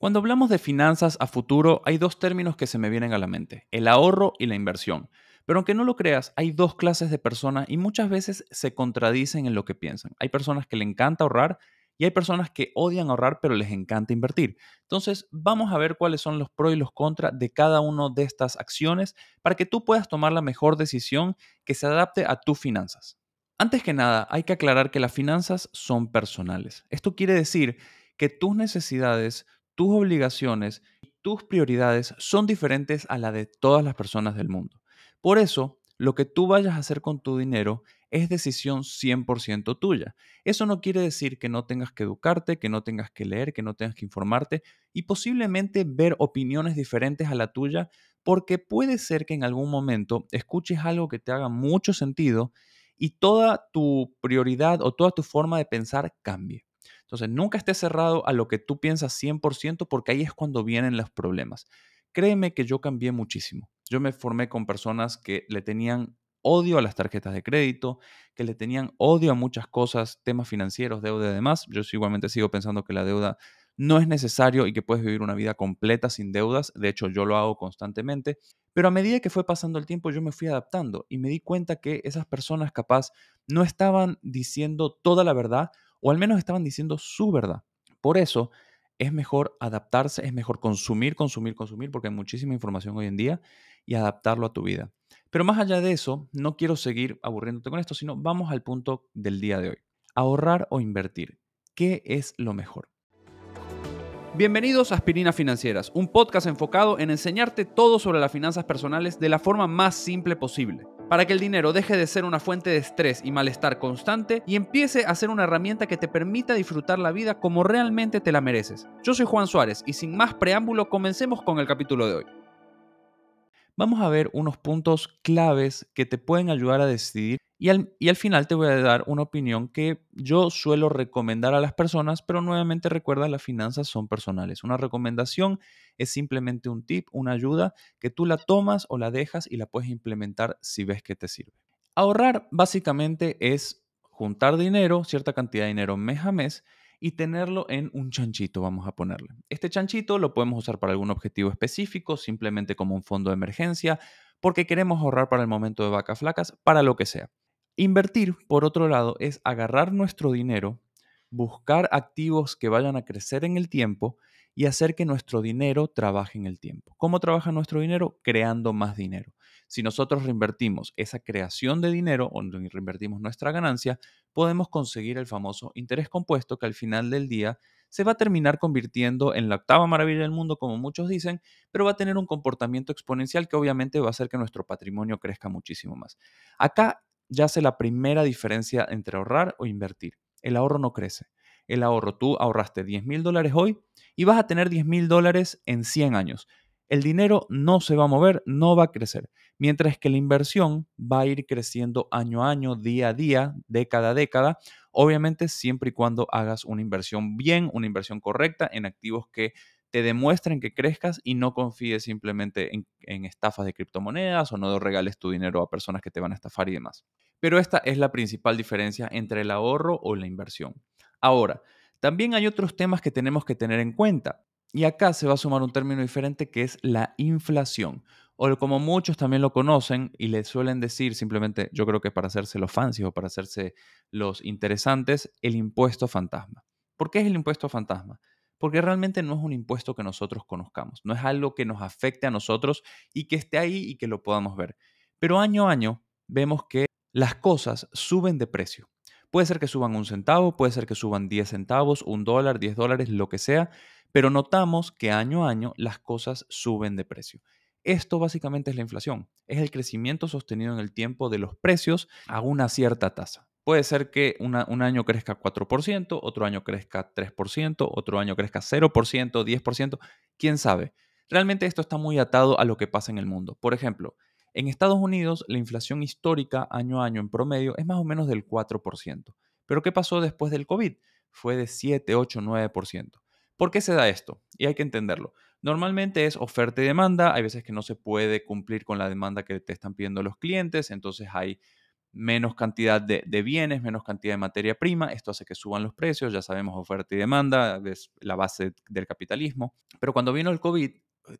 Cuando hablamos de finanzas a futuro, hay dos términos que se me vienen a la mente, el ahorro y la inversión. Pero aunque no lo creas, hay dos clases de personas y muchas veces se contradicen en lo que piensan. Hay personas que le encanta ahorrar y hay personas que odian ahorrar pero les encanta invertir. Entonces, vamos a ver cuáles son los pros y los contras de cada una de estas acciones para que tú puedas tomar la mejor decisión que se adapte a tus finanzas. Antes que nada, hay que aclarar que las finanzas son personales. Esto quiere decir que tus necesidades, tus obligaciones y tus prioridades son diferentes a la de todas las personas del mundo. Por eso, lo que tú vayas a hacer con tu dinero es decisión 100% tuya. Eso no quiere decir que no tengas que educarte, que no tengas que leer, que no tengas que informarte y posiblemente ver opiniones diferentes a la tuya, porque puede ser que en algún momento escuches algo que te haga mucho sentido y toda tu prioridad o toda tu forma de pensar cambie. Entonces, nunca estés cerrado a lo que tú piensas 100% porque ahí es cuando vienen los problemas. Créeme que yo cambié muchísimo. Yo me formé con personas que le tenían odio a las tarjetas de crédito, que le tenían odio a muchas cosas, temas financieros, deuda y demás. Yo igualmente sigo pensando que la deuda no es necesario y que puedes vivir una vida completa sin deudas. De hecho, yo lo hago constantemente. Pero a medida que fue pasando el tiempo, yo me fui adaptando y me di cuenta que esas personas capaz no estaban diciendo toda la verdad o al menos estaban diciendo su verdad. Por eso es mejor adaptarse, es mejor consumir, consumir, consumir, porque hay muchísima información hoy en día y adaptarlo a tu vida. Pero más allá de eso, no quiero seguir aburriéndote con esto, sino vamos al punto del día de hoy. Ahorrar o invertir. ¿Qué es lo mejor? Bienvenidos a Aspirinas Financieras, un podcast enfocado en enseñarte todo sobre las finanzas personales de la forma más simple posible para que el dinero deje de ser una fuente de estrés y malestar constante y empiece a ser una herramienta que te permita disfrutar la vida como realmente te la mereces. Yo soy Juan Suárez y sin más preámbulo comencemos con el capítulo de hoy. Vamos a ver unos puntos claves que te pueden ayudar a decidir y al, final te voy a dar una opinión que yo suelo recomendar a las personas, pero nuevamente recuerda, las finanzas son personales. Una recomendación es simplemente un tip, una ayuda que tú la tomas o la dejas y la puedes implementar si ves que te sirve. Ahorrar básicamente es juntar dinero, cierta cantidad de dinero mes a mes, y tenerlo en un chanchito, vamos a ponerle. Este chanchito lo podemos usar para algún objetivo específico, simplemente como un fondo de emergencia, porque queremos ahorrar para el momento de vacas flacas, para lo que sea. Invertir, por otro lado, es agarrar nuestro dinero, buscar activos que vayan a crecer en el tiempo y hacer que nuestro dinero trabaje en el tiempo. ¿Cómo trabaja nuestro dinero? Creando más dinero. Si nosotros reinvertimos esa creación de dinero o reinvertimos nuestra ganancia, podemos conseguir el famoso interés compuesto que al final del día se va a terminar convirtiendo en la octava maravilla del mundo, como muchos dicen, pero va a tener un comportamiento exponencial que obviamente va a hacer que nuestro patrimonio crezca muchísimo más. Acá yace la primera diferencia entre ahorrar o invertir. El ahorro no crece. El ahorro, tú ahorraste 10 mil dólares hoy y vas a tener 10 mil dólares en 100 años. El dinero no se va a mover, no va a crecer. Mientras que la inversión va a ir creciendo año a año, día a día, década a década. Obviamente siempre y cuando hagas una inversión bien, una inversión correcta en activos que te demuestren que crezcas y no confíes simplemente en, estafas de criptomonedas o no regales tu dinero a personas que te van a estafar y demás. Pero esta es la principal diferencia entre el ahorro o la inversión. Ahora, también hay otros temas que tenemos que tener en cuenta. Y acá se va a sumar un término diferente que es la inflación. O como muchos también lo conocen y le suelen decir simplemente, yo creo que para hacerse los fancy o para hacerse los interesantes, el impuesto fantasma. ¿Por qué es el impuesto fantasma? Porque realmente no es un impuesto que nosotros conozcamos, no es algo que nos afecte a nosotros y que esté ahí y que lo podamos ver. Pero año a año vemos que las cosas suben de precio. Puede ser que suban un centavo, puede ser que suban 10 centavos, un dólar, 10 dólares, lo que sea, pero notamos que año a año las cosas suben de precio. Esto básicamente es la inflación, es el crecimiento sostenido en el tiempo de los precios a una cierta tasa. Puede ser que un año crezca 4%, otro año crezca 3%, otro año crezca 0%, 10%, quién sabe. Realmente esto está muy atado a lo que pasa en el mundo. Por ejemplo, en Estados Unidos la inflación histórica año a año en promedio es más o menos del 4%. Pero ¿qué pasó después del COVID? Fue de 7, 8, 9%. ¿Por qué se da esto? Y hay que entenderlo. Normalmente es oferta y demanda, hay veces que no se puede cumplir con la demanda que te están pidiendo los clientes, entonces hay menos cantidad de, bienes, menos cantidad de materia prima. Esto hace que suban los precios, ya sabemos, oferta y demanda, es la base del capitalismo. Pero cuando vino el COVID,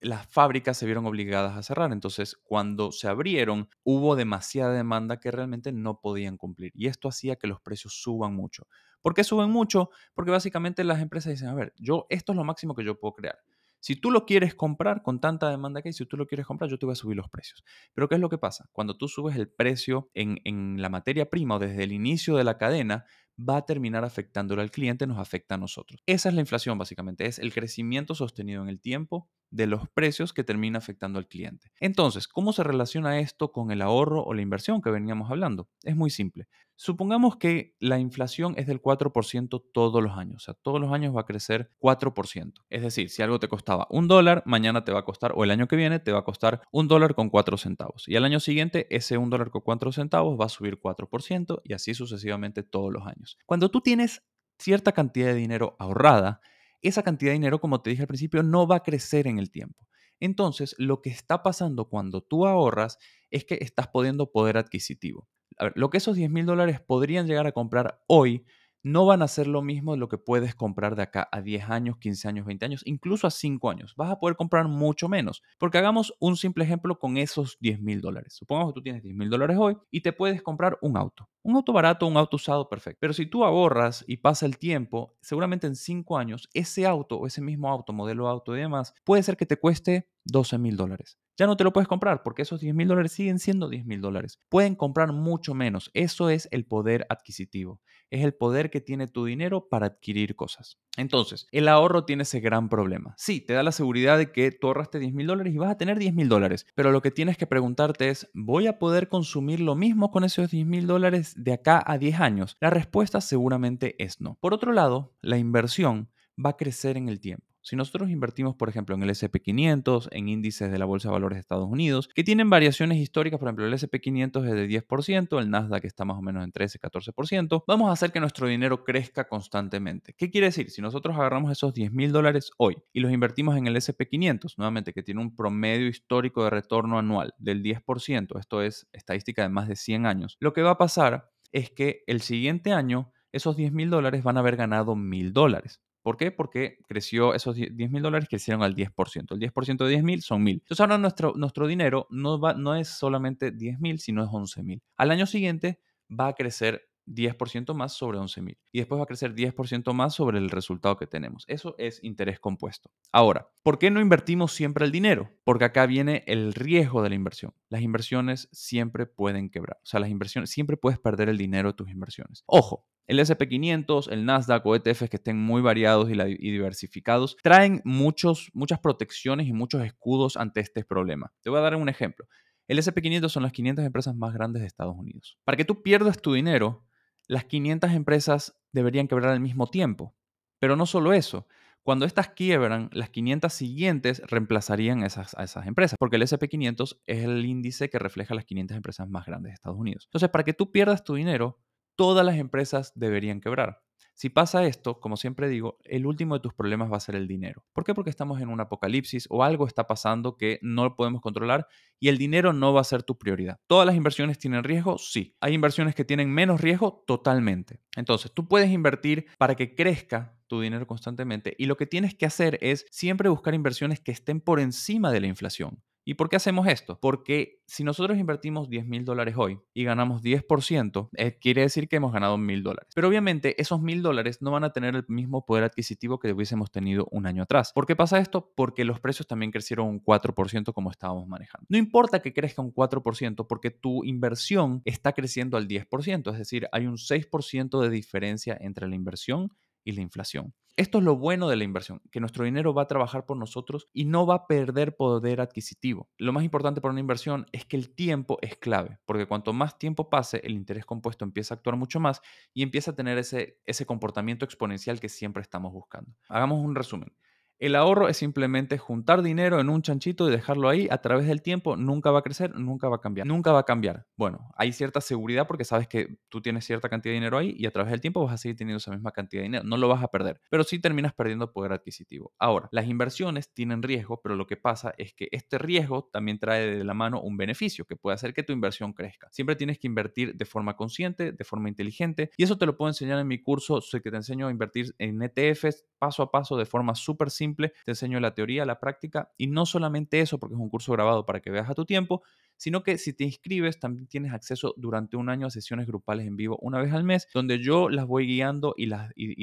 las fábricas se vieron obligadas a cerrar. Entonces, cuando se abrieron, hubo demasiada demanda que realmente no podían cumplir. Y esto hacía que los precios suban mucho. ¿Por qué suben mucho? Porque básicamente las empresas dicen, a ver, yo esto es lo máximo que yo puedo crear. Si tú lo quieres comprar con tanta demanda que hay, si tú lo quieres comprar, yo te voy a subir los precios. Pero ¿qué es lo que pasa? Cuando tú subes el precio en, en la materia prima o desde el inicio de la cadena, va a terminar afectándolo al cliente, nos afecta a nosotros. Esa es la inflación básicamente, es el crecimiento sostenido en el tiempo de los precios que termina afectando al cliente. Entonces, ¿cómo se relaciona esto con el ahorro o la inversión que veníamos hablando? Es muy simple. Supongamos que la inflación es del 4% todos los años, o sea, todos los años va a crecer 4%. Es decir, si algo te costaba un dólar, mañana te va a costar, o el año que viene te va a costar un dólar con 4 centavos. Y al año siguiente, ese un dólar con 4 centavos va a subir 4% y así sucesivamente todos los años. Cuando tú tienes cierta cantidad de dinero ahorrada, esa cantidad de dinero, como te dije al principio, no va a crecer en el tiempo. Entonces, lo que está pasando cuando tú ahorras es que estás poniendo poder adquisitivo a ver, lo que esos 10 mil dólares podrían llegar a comprar hoy no van a ser lo mismo de lo que puedes comprar de acá a 10 años, 15 años, 20 años, incluso a 5 años. Vas a poder comprar mucho menos. Porque hagamos un simple ejemplo con esos 10 mil dólares. Supongamos que tú tienes 10 mil dólares hoy y te puedes comprar un auto. Un auto barato, un auto usado, perfecto. Pero si tú ahorras y pasa el tiempo, seguramente en 5 años, ese auto o ese mismo auto, modelo auto y demás, puede ser que te cueste 12 mil dólares ya no te lo puedes comprar porque esos 10 mil dólares siguen siendo 10 mil dólares. Pueden comprar mucho menos. Eso es el poder adquisitivo. Es el poder que tiene tu dinero para adquirir cosas. Entonces, el ahorro tiene ese gran problema. Sí, te da la seguridad de que tú ahorraste 10 mil dólares y vas a tener 10 mil dólares. Pero lo que tienes que preguntarte es, ¿voy a poder consumir lo mismo con esos 10 mil dólares de acá a 10 años? La respuesta seguramente es no. Por otro lado, la inversión va a crecer en el tiempo. Si nosotros invertimos, por ejemplo, en el SP500, en índices de la Bolsa de Valores de Estados Unidos, que tienen variaciones históricas, por ejemplo, el SP500 es de 10%, el Nasdaq está más o menos en 13-14%, vamos a hacer que nuestro dinero crezca constantemente. ¿Qué quiere decir? Si nosotros agarramos esos 10 mil dólares hoy y los invertimos en el SP500, nuevamente que tiene un promedio histórico de retorno anual del 10%, esto es estadística de más de 100 años, lo que va a pasar es que el siguiente año esos 10 mil dólares van a haber ganado mil dólares. ¿Por qué? Porque creció, esos 10 mil dólares crecieron al 10%. El 10% de 10 mil son mil. Entonces ahora nuestro, nuestro dinero no, va, no es solamente 10 mil, sino es 11 mil. Al año siguiente va a crecer 10% más sobre 11 mil. Y después va a crecer 10% más sobre el resultado que tenemos. Eso es interés compuesto. Ahora, ¿por qué no invertimos siempre el dinero? Porque acá viene el riesgo de la inversión. Las inversiones siempre pueden quebrar. O sea, las inversiones, siempre puedes perder el dinero de tus inversiones. Ojo, el SP500, el Nasdaq o ETFs que estén muy variados y, diversificados traen muchos, muchas protecciones y muchos escudos ante este problema. Te voy a dar un ejemplo. El SP500 son las 500 empresas más grandes de Estados Unidos. Para que tú pierdas tu dinero, las 500 empresas deberían quebrar al mismo tiempo. Pero no solo eso. Cuando estas quiebran, las 500 siguientes reemplazarían esas, a esas empresas, porque el SP500 es el índice que refleja las 500 empresas más grandes de Estados Unidos. Entonces, para que tú pierdas tu dinero, todas las empresas deberían quebrar. Si pasa esto, como siempre digo, el último de tus problemas va a ser el dinero. ¿Por qué? Porque estamos en un apocalipsis o algo está pasando que no podemos controlar y el dinero no va a ser tu prioridad. ¿Todas las inversiones tienen riesgo? Sí. ¿Hay inversiones que tienen menos riesgo? Totalmente. Entonces, tú puedes invertir para que crezca tu dinero constantemente y lo que tienes que hacer es siempre buscar inversiones que estén por encima de la inflación. ¿Y por qué hacemos esto? Porque si nosotros invertimos 10 mil dólares hoy y ganamos 10%, eh, quiere decir que hemos ganado mil dólares. Pero obviamente esos mil dólares no van a tener el mismo poder adquisitivo que hubiésemos tenido un año atrás. ¿Por qué pasa esto? Porque los precios también crecieron un 4% como estábamos manejando. No importa que crezca un 4% porque tu inversión está creciendo al 10%, es decir, hay un 6% de diferencia entre la inversión y la inflación. Esto es lo bueno de la inversión, que nuestro dinero va a trabajar por nosotros y no va a perder poder adquisitivo. Lo más importante para una inversión es que el tiempo es clave, porque cuanto más tiempo pase, el interés compuesto empieza a actuar mucho más y empieza a tener ese, ese comportamiento exponencial que siempre estamos buscando. Hagamos un resumen. El ahorro es simplemente juntar dinero en un chanchito y dejarlo ahí a través del tiempo. Nunca va a crecer, nunca va a cambiar. Nunca va a cambiar. Bueno, hay cierta seguridad porque sabes que tú tienes cierta cantidad de dinero ahí y a través del tiempo vas a seguir teniendo esa misma cantidad de dinero. No lo vas a perder, pero sí terminas perdiendo poder adquisitivo. Ahora, las inversiones tienen riesgo, pero lo que pasa es que este riesgo también trae de la mano un beneficio que puede hacer que tu inversión crezca. Siempre tienes que invertir de forma consciente, de forma inteligente y eso te lo puedo enseñar en mi curso, soy que te enseño a invertir en ETFs paso a paso de forma súper simple. Te enseño la teoría, la práctica y no solamente eso, porque es un curso grabado para que veas a tu tiempo, sino que si te inscribes también tienes acceso durante un año a sesiones grupales en vivo una vez al mes, donde yo las voy guiando y,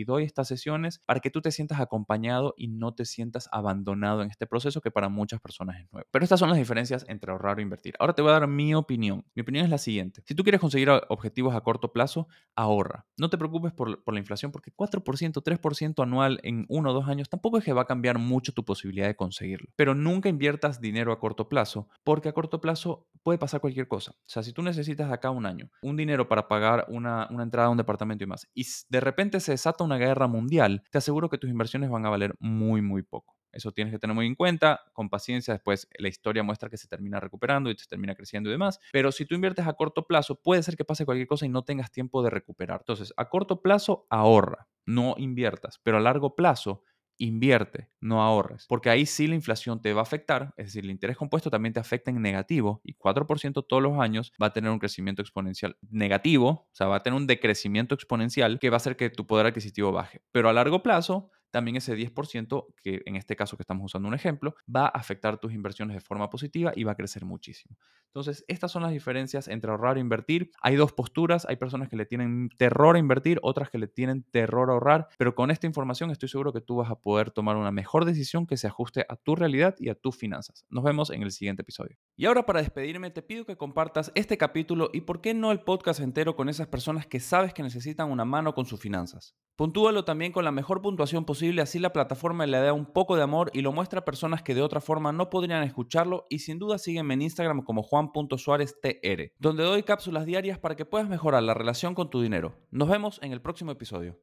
doy estas sesiones para que tú te sientas acompañado y no te sientas abandonado en este proceso que para muchas personas es nuevo. Pero estas son las diferencias entre ahorrar o invertir. Ahora te voy a dar mi opinión. Mi opinión es la siguiente. Si tú quieres conseguir objetivos a corto plazo, ahorra. No te preocupes por, por la inflación porque 4%, 3% anual en uno o dos años tampoco es que va a cambiar mucho tu posibilidad de conseguirlo. Pero nunca inviertas dinero a corto plazo porque a corto plazo puede pasar cualquier cosa. O sea, si tú necesitas acá un año, un dinero para pagar una, una, entrada a un departamento y más, y de repente se desata una guerra mundial, te aseguro que tus inversiones van a valer muy, muy poco. Eso tienes que tener muy en cuenta, con paciencia, después la historia muestra que se termina recuperando y se termina creciendo y demás, pero si tú inviertes a corto plazo, puede ser que pase cualquier cosa y no tengas tiempo de recuperar. Entonces, a corto plazo, ahorra, no inviertas, pero a largo plazo, invierte, no ahorres, porque ahí sí la inflación te va a afectar, es decir, el interés compuesto también te afecta en negativo y 4% todos los años va a tener un crecimiento exponencial negativo, o sea, va a tener un decrecimiento exponencial que va a hacer que tu poder adquisitivo baje, pero a largo plazo también ese 10%, que en este caso que estamos usando un ejemplo, va a afectar tus inversiones de forma positiva y va a crecer muchísimo. Entonces, estas son las diferencias entre ahorrar e invertir. Hay dos posturas, hay personas que le tienen terror a invertir, otras que le tienen terror a ahorrar, pero con esta información estoy seguro que tú vas a poder tomar una mejor decisión que se ajuste a tu realidad y a tus finanzas. Nos vemos en el siguiente episodio. Y ahora para despedirme, te pido que compartas este capítulo y por qué no el podcast entero con esas personas que sabes que necesitan una mano con sus finanzas. Puntúalo también con la mejor puntuación así la plataforma le da un poco de amor y lo muestra a personas que de otra forma no podrían escucharlo y sin duda sígueme en Instagram como juan.suáreztr, donde doy cápsulas diarias para que puedas mejorar la relación con tu dinero. Nos vemos en el próximo episodio.